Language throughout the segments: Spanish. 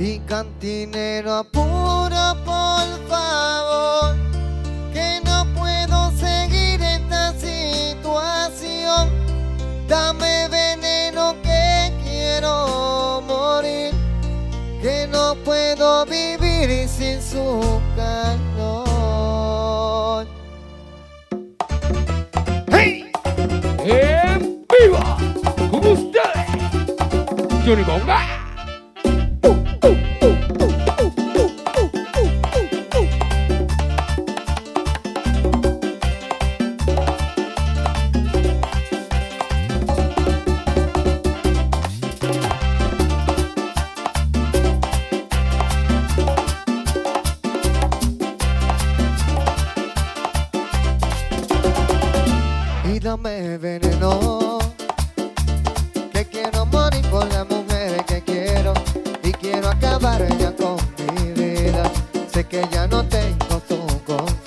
Y cantinero apuro por favor, que no puedo seguir esta situación. Dame veneno que quiero morir, que no puedo vivir sin su calor. ¡Hey! ¡En viva! Con ustedes, Johnny Bonga. Dame veneno. Que quiero morir por la mujer que quiero y quiero acabar ya con mi vida. Sé que ya no tengo su consuelo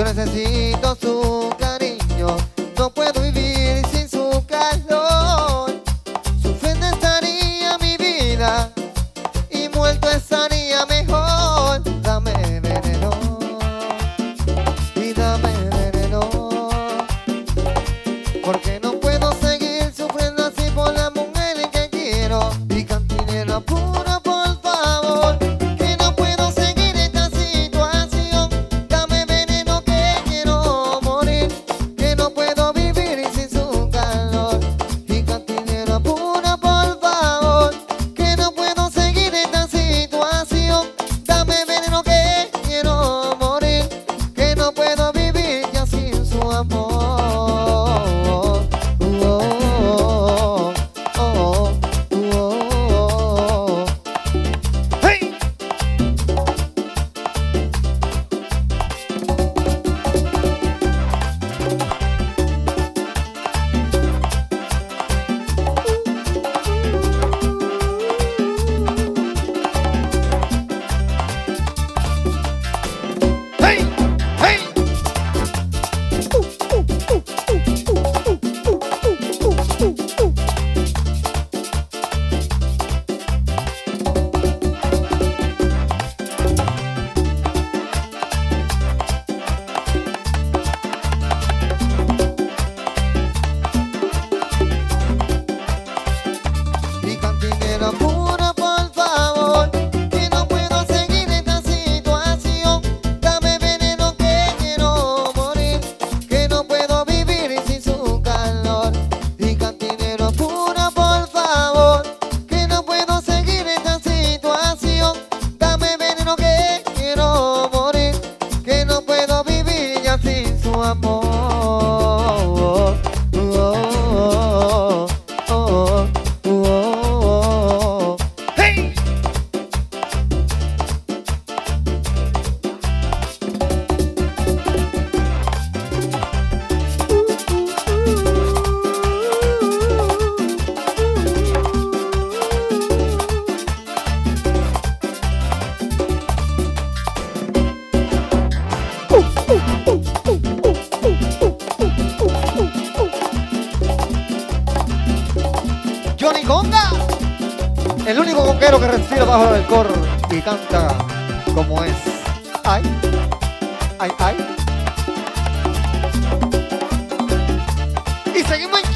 Yo necesito su cariño. No puedo vivir sin su calor. Sufriendo estaría mi vida. Y muerto estaría mejor. Dame veneno. Y dame veneno, porque no puedo El único conguero que respira bajo el coro y canta como es. Ay, ay, ay. Y seguimos en